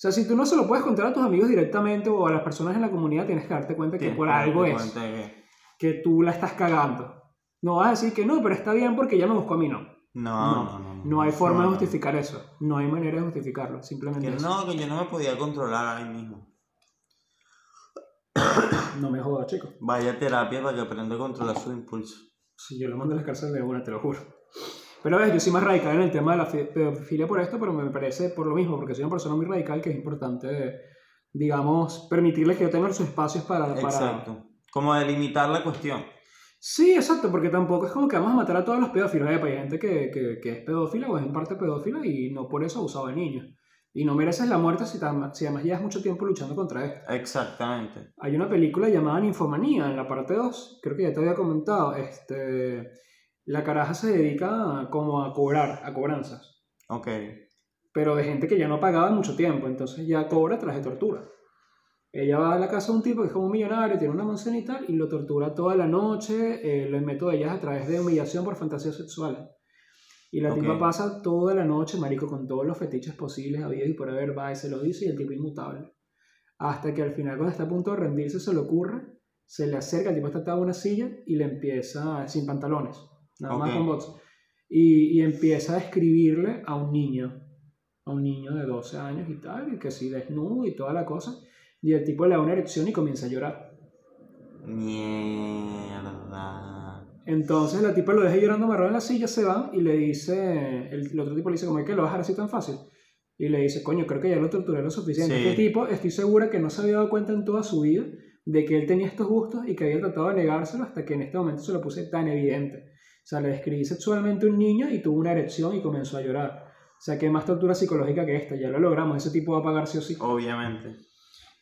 S2: O sea, si tú no se lo puedes contar a tus amigos directamente o a las personas en la comunidad, tienes que darte cuenta que
S1: Tienes
S2: por
S1: que
S2: algo es
S1: que-
S2: que tú la estás cagando. No vas a decir que no, pero está bien porque ella me buscó a mí, no.
S1: No,
S2: No,
S1: no, no.
S2: Hay forma
S1: No,
S2: de justificar eso. No hay manera de justificarlo. Simplemente
S1: Que
S2: eso.
S1: no, que yo no me podía controlar ahí mismo.
S2: No me jodas, chico.
S1: Vaya a terapia para que aprenda a controlar sus impulsos.
S2: Si yo lo mando a la cárcel de una, te lo juro. Pero ves, yo soy más radical en el tema de la fi- pedofilia por esto, pero me parece por lo mismo, porque soy una persona muy radical que es importante, digamos, permitirles que yo tenga sus espacios para... para...
S1: Exacto. Como delimitar la cuestión.
S2: Sí, exacto, porque tampoco es como que vamos a matar a todos los pedófilos. Epa, hay gente que, que, que es pedófila o es en parte pedófila y no por eso ha abusado de niños. Y no mereces la muerte si, tam- si además llevas mucho tiempo luchando contra esto.
S1: Exactamente.
S2: Hay una película llamada Ninfomanía en la parte 2, creo que ya te había comentado. Este, la caraja se dedica a- como a cobrar, a cobranzas,
S1: Ok.
S2: pero de gente que ya no pagaba mucho tiempo, entonces ya cobra tras de tortura. Ella va a la casa de un tipo que es como un millonario, tiene una mansión y tal, y lo tortura toda la noche, eh, lo método de ellas a través de humillación por fantasías sexuales. Y la
S1: Ok.
S2: tipa pasa toda la noche, marico, con todos los fetiches posibles, habidos y por haber, va y se lo dice, y el tipo inmutable. Hasta que al final, cuando está a punto de rendirse, se le ocurre, se le acerca, el tipo está atado a una silla y le empieza, sin pantalones, nada más
S1: Ok.
S2: con bots, y, y empieza a escribirle a un niño, a un niño de 12 años y tal, y que sí, desnudo y toda la cosa, y el tipo le da una erección y comienza a llorar.
S1: Mierda.
S2: Entonces la tipa lo deja llorando amarrado en la silla, se va y le dice, el, el otro tipo le dice, como es que lo vas a dejar así tan fácil? Y le dice, coño, creo que ya lo torturé lo suficiente.
S1: Sí.
S2: Este tipo, estoy segura que no se había dado cuenta en toda su vida, de que él tenía estos gustos y que había tratado de negárselo hasta que en este momento se lo puse tan evidente. O sea, le describí sexualmente a un niño y tuvo una erección y comenzó a llorar. O sea, que más tortura psicológica que esta, ya lo logramos, ese tipo va a pagar sí o sí.
S1: Obviamente.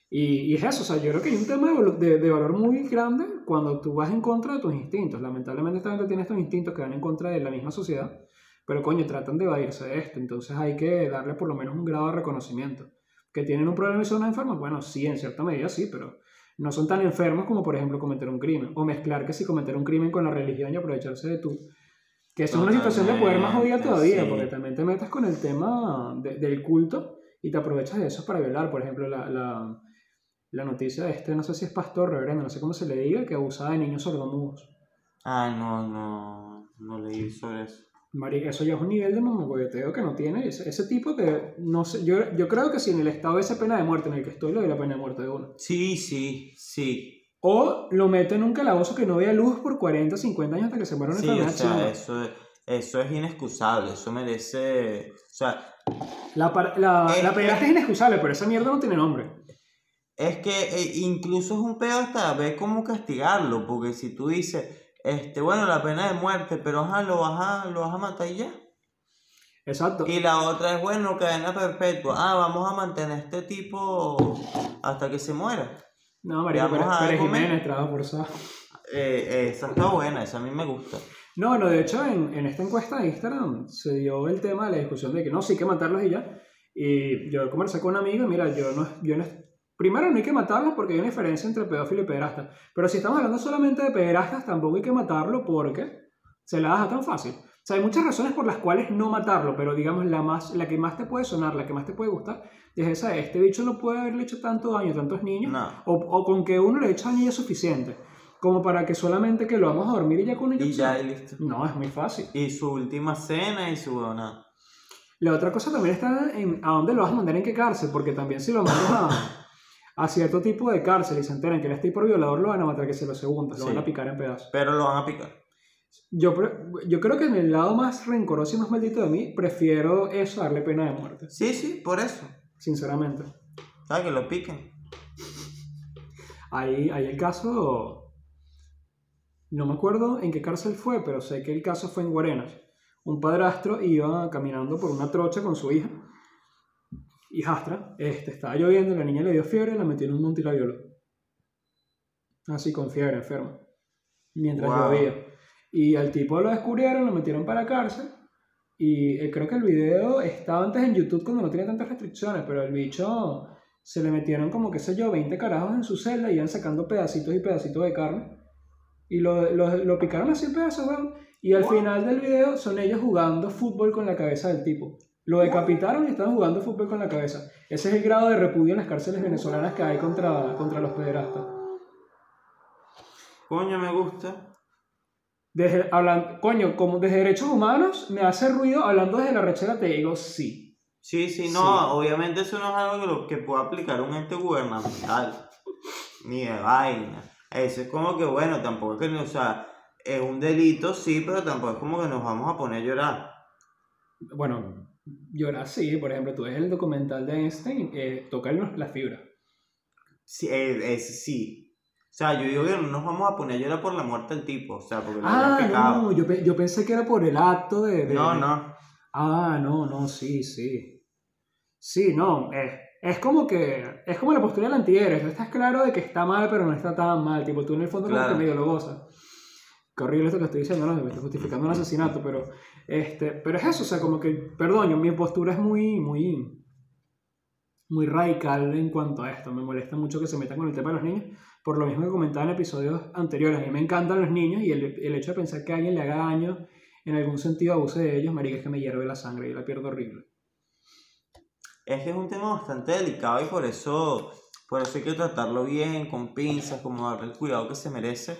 S2: Y, y es eso, o sea, yo creo que hay un tema de, de- de valor muy grande cuando tú vas en contra de tus instintos. Lamentablemente esta gente tiene estos instintos que van en contra de la misma sociedad, pero coño, tratan de evadirse de esto. Entonces hay que darle por lo menos un grado de reconocimiento. ¿Que tienen un problema y son enfermos? Bueno, sí, en cierta medida sí, pero no son tan enfermos como, por ejemplo, cometer un crimen. O mezclar que si cometer un crimen con la religión y aprovecharse de tú. Que eso es una situación de poder más jodida todavía,
S1: sí.
S2: porque también te metes con el tema de- del culto y te aprovechas de eso para violar. Por ejemplo, la, la, la noticia de este, no sé si es pastor, reverendo, no sé cómo se le diga, que abusaba de niños sordomudos.
S1: Ay, no, no, no leí sobre eso.
S2: Marica, eso ya es un nivel de mamagoyoteo que no tiene. Ese, ese tipo de. No sé, yo, yo creo que si en el estado de esa pena de muerte en el que estoy, le doy la pena de muerte de uno.
S1: Sí, sí, sí.
S2: O lo meto en un calabozo que no vea luz por 40, 50 años hasta que se muera una
S1: Sí, o
S2: enfermedad
S1: sea,
S2: chunga.
S1: eso, eso es inexcusable, eso merece... O sea,
S2: La, la,
S1: Eh,
S2: la pederastia es inexcusable, pero esa mierda no tiene nombre.
S1: es que eh, incluso es un pedo hasta ver cómo castigarlo, porque si tú dices, este, bueno, la pena de muerte, pero ajá, lo vas a, lo vas a matar y ya.
S2: Exacto.
S1: Y la otra es, bueno, cadena perpetua. Ah, vamos a mantener a este tipo hasta que se muera.
S2: No, María, pero, pero Jiménez, trabajo forzado.
S1: Eh, esa está buena, esa a mí me gusta.
S2: No, no, de hecho, en, en esta encuesta de Instagram se dio el tema de la discusión de que no, sí hay que matarlos y ya. Y yo conversé con un amigo y mira, yo no, yo no, primero no hay que matarlos porque hay una diferencia entre pedófilo y pederasta. Pero si estamos hablando solamente de pederastas, tampoco hay que matarlo porque se la deja tan fácil. O sea, hay muchas razones por las cuales no matarlo, pero digamos la, más, la que más te puede sonar, la que más te puede gustar, es esa, este bicho no puede haberle hecho tanto daño a tantos niños,
S1: No.
S2: o, o con que uno le eche daño ya es suficiente, como para que solamente que lo vamos a dormir y ya con una
S1: Y ya, y listo.
S2: No, es muy fácil.
S1: Y su última cena y su buena.
S2: La otra cosa también está en a dónde lo vas a mandar en qué cárcel, porque también si lo mandas a, a cierto tipo de cárcel y se enteran que él está ahí por violador, lo van a matar que se lo segundo, lo
S1: Sí.
S2: van a picar en pedazos.
S1: Pero lo van a picar.
S2: Yo, yo creo que en el lado más rencoroso y más maldito de mí, prefiero eso, darle pena de muerte,
S1: Sí, sí, por eso.
S2: sinceramente.
S1: Ah, que lo piquen.
S2: Ahí, ahí el caso, no me acuerdo en qué cárcel fue, pero sé que el caso fue en Guarenas. Un padrastro iba caminando por una trocha con su hija, hijastra, este, estaba lloviendo, la niña le dio fiebre, la metió en un monte y la violó. Así con fiebre, enferma. Mientras
S1: Wow.
S2: llovía. Y al tipo lo descubrieron, lo metieron para la cárcel. Y eh, creo que el video estaba antes en YouTube cuando no tenía tantas restricciones, pero el bicho se le metieron como, qué sé yo, 20 carajos en su celda y iban sacando pedacitos y pedacitos de carne. Y lo, lo, lo picaron así en pedazos, weón. Y al final del video son ellos jugando fútbol con la cabeza del tipo. Lo decapitaron y estaban jugando fútbol con la cabeza. Ese es el grado de repudio en las cárceles venezolanas que hay contra, contra los pederastas.
S1: Coño, me gusta.
S2: Desde, hablan, coño, como desde derechos humanos me hace ruido hablando desde la rechera, te digo sí.
S1: Sí, sí, no,
S2: Sí.
S1: obviamente eso no es algo que, lo, que pueda aplicar un ente gubernamental. ni de vaina. Eso es como que, bueno, tampoco es que, o sea, es un delito, sí, pero tampoco es como que nos vamos a poner a llorar.
S2: Bueno, llorar sí, por ejemplo, tú ves el documental de Einstein, eh, toca el- la fibra.
S1: Sí, es, es- sí. O sea, yo digo que no nos vamos a poner a llorar por la muerte del tipo, o sea, porque lo
S2: Ah,
S1: pecado.
S2: no, yo, pe- yo pensé que era por el acto de... de-
S1: No, no.
S2: Ah, no, no, sí, sí. Sí, no, es, es como que, es como la postura del tú estás claro de que está mal, pero no está tan mal, tipo, tú en el fondo como
S1: Claro.
S2: que medio lo gozas. Qué horrible esto que estoy diciendo, no, me estoy justificando un asesinato, pero, este, pero es eso, o sea, como que, perdón, yo- mi postura es muy, muy, muy radical en cuanto a esto, me molesta mucho que se metan con el tema de los niños, por lo mismo que comentaba en episodios anteriores, a mí me encantan los niños y el, el hecho de pensar que alguien le haga daño en algún sentido abuse de ellos, marica, es que me hierve la sangre y la pierdo horrible.
S1: Es que es un tema bastante delicado y por eso, por eso hay que tratarlo bien, con pinzas, como darle el cuidado que se merece,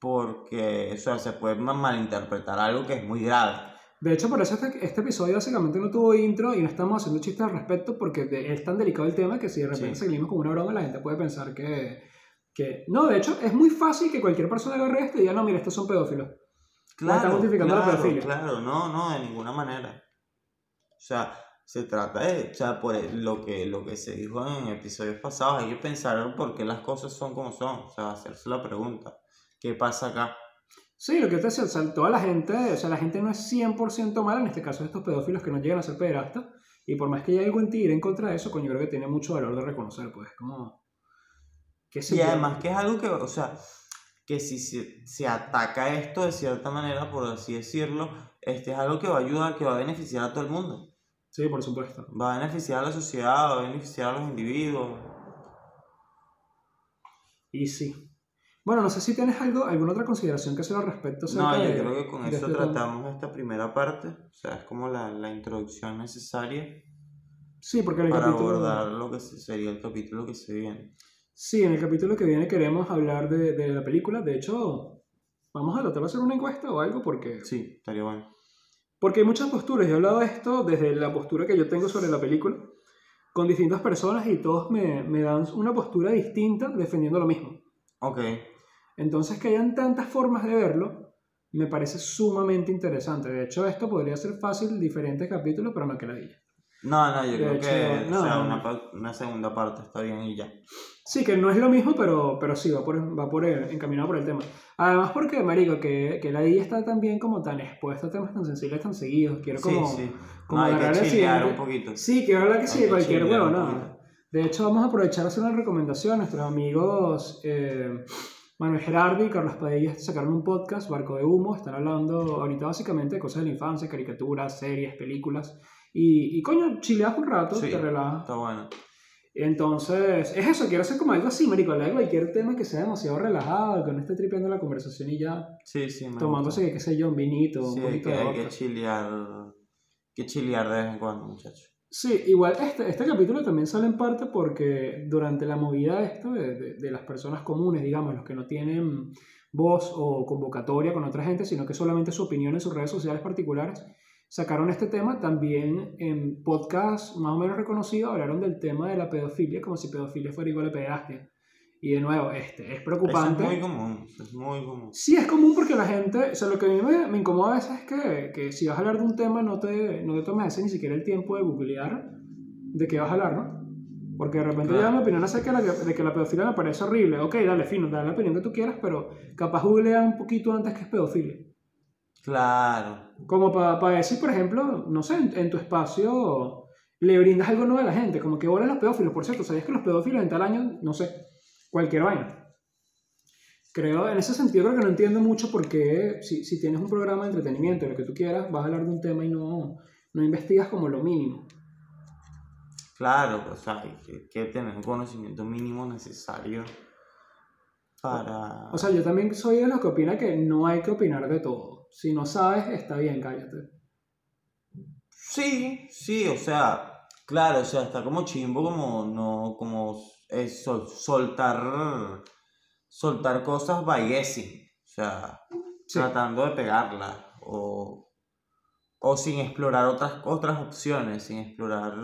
S1: porque o sea, se puede ma- malinterpretar algo que es muy grave.
S2: De hecho, por eso este, este episodio básicamente no tuvo intro y no estamos haciendo chistes al respecto porque de- es tan delicado el tema que si de repente
S1: Sí.
S2: seguimos con una broma la gente puede pensar que, que... No, de hecho, es muy fácil que cualquier persona agarre esto y diga, no, mira, estos son pedófilos.
S1: Claro,
S2: justificando la
S1: claro,
S2: pedofilia.
S1: claro, no, no, de ninguna manera. O sea, se trata de, o sea, por lo que, lo que se dijo en episodios pasados, hay que pensar por qué las cosas son como son, o sea, hacerse la pregunta, ¿qué pasa acá?
S2: Sí, lo que te decía, o sea, toda la gente, o sea, la gente no es 100% mala, en este caso estos pedófilos que no llegan a ser pederastas, y por más que haya algo en ti ir en contra de eso, coño, creo que tiene mucho valor de reconocer, pues, como...
S1: ¿Qué y además que es algo que, o sea, que si se, se, ataca esto de cierta manera, por así decirlo, este es algo que va a ayudar, que va a beneficiar a todo el mundo.
S2: Sí, por supuesto.
S1: Va a beneficiar a la sociedad, va a beneficiar a los individuos.
S2: Y sí. Bueno, no sé si tienes algo, alguna otra consideración que hacer al respecto.
S1: No, yo creo que con eso este tratamos esta primera parte. O sea, es como la, la introducción necesaria.
S2: Sí, porque en el
S1: para
S2: capítulo...
S1: abordar lo que sería el capítulo que se viene.
S2: Sí, en el capítulo que viene queremos hablar de, de la película. De hecho, vamos a tratar de hacer una encuesta o algo porque...
S1: Sí, estaría bueno.
S2: Porque hay muchas posturas. Yo he hablado de esto desde la postura que yo tengo sobre la película con distintas personas y todos me, me dan una postura distinta defendiendo lo mismo.
S1: Ok.
S2: Entonces, que hayan tantas formas de verlo me parece sumamente interesante. De hecho, esto podría ser fácil, diferentes capítulos, pero no que la diga.
S1: No, no, yo creo que sea, una, una, segunda parte está bien y ya.
S2: Sí, que no es lo mismo, pero, pero sí, va por, va por encaminado por el tema. Además, porque, marico, que, que la IA está también como tan expuesta a temas tan sensibles, tan seguidos. Quiero como,
S1: sí, sí.
S2: como
S1: no, hay que un poquito.
S2: Sí, que hablar que sí, cualquier huevo, no. De hecho, vamos a aprovechar a hacer una recomendación. a Nuestros amigos eh, Manuel Gerardi y Carlos Padilla sacaron un podcast, Barco de Humo. Están hablando ahorita básicamente de cosas de la infancia, caricaturas, series, películas. Y, y coño, chileas un rato,
S1: sí,
S2: te relajas.
S1: Está bueno.
S2: Entonces, es eso, quiero hacer como algo así, marico, de cualquier tema que sea demasiado relajado, que no esté tripeando la conversación y ya.
S1: Sí, sí, me
S2: Tomándose, qué sé yo, un vinito,
S1: sí,
S2: un poquito
S1: que,
S2: de
S1: hay que chilear, que chilear de vez en cuando, muchachos.
S2: Sí, igual este, este capítulo también sale en parte porque durante la movida esto de, de, las personas comunes, digamos, los que no tienen voz o convocatoria con otra gente, sino que solamente su opinión en sus redes sociales particulares, sacaron este tema también en podcast más o menos reconocido, hablaron del tema de la pedofilia, como si pedofilia fuera igual a pederastia. Y de nuevo, este, es preocupante.
S1: es muy común, es muy común.
S2: Sí, es común porque la gente, o sea, lo que a mí me, me incomoda a veces es que, que, si vas a hablar de un tema no te, no te tomes ese ni siquiera el tiempo de googlear de qué vas a hablar, ¿no? Porque de repente claro. ya mi opinión acerca de, la, de que la pedofilia me parece horrible. Ok, dale, fino, dale la opinión que tú quieras, pero capaz googlea un poquito antes que es pedofilia.
S1: Claro.
S2: Como para pa decir, por ejemplo, no sé, en, en, tu espacio le brindas algo nuevo a la gente, como que volan los pedófilos, por cierto, ¿sabías que los pedófilos en tal año, no sé, cualquier vaina? Creo, en ese sentido creo que no entiendo mucho por qué, si, si tienes un programa de entretenimiento, lo que tú quieras, vas a hablar de un tema y no, no investigas como lo mínimo.
S1: Claro, o sea, hay que, que tener un conocimiento mínimo necesario para...
S2: O sea, yo también soy de los que opina que no hay que opinar de todo. Si no sabes, está bien, cállate.
S1: Sí, sí, o sea, claro, o sea, está como chimbo como no, como es sol, soltar, soltar cosas by guessing, o sea, sí. tratando de pegarlas o, o sin explorar otras, otras opciones, sin explorar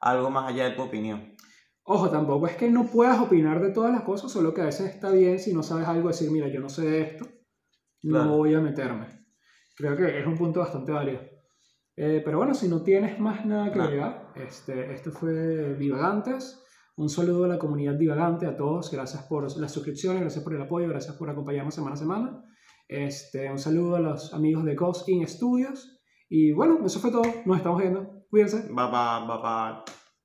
S1: algo más allá de tu opinión.
S2: Ojo, tampoco es que no puedas opinar de todas las cosas, solo que a veces está bien si no sabes algo decir, mira, yo no sé de esto, no voy a meterme. Creo que es un punto bastante válido. Eh, pero bueno, si no tienes más nada que agregar, este, esto fue Divagantes. Un saludo a la comunidad divagante, a todos. Gracias por las suscripciones, gracias por el apoyo, gracias por acompañarnos semana a semana. Este, un saludo a los amigos de Ghost In Studios. Y bueno, eso fue todo. Nos estamos viendo. Cuídense.
S1: Bye bye, bye bye.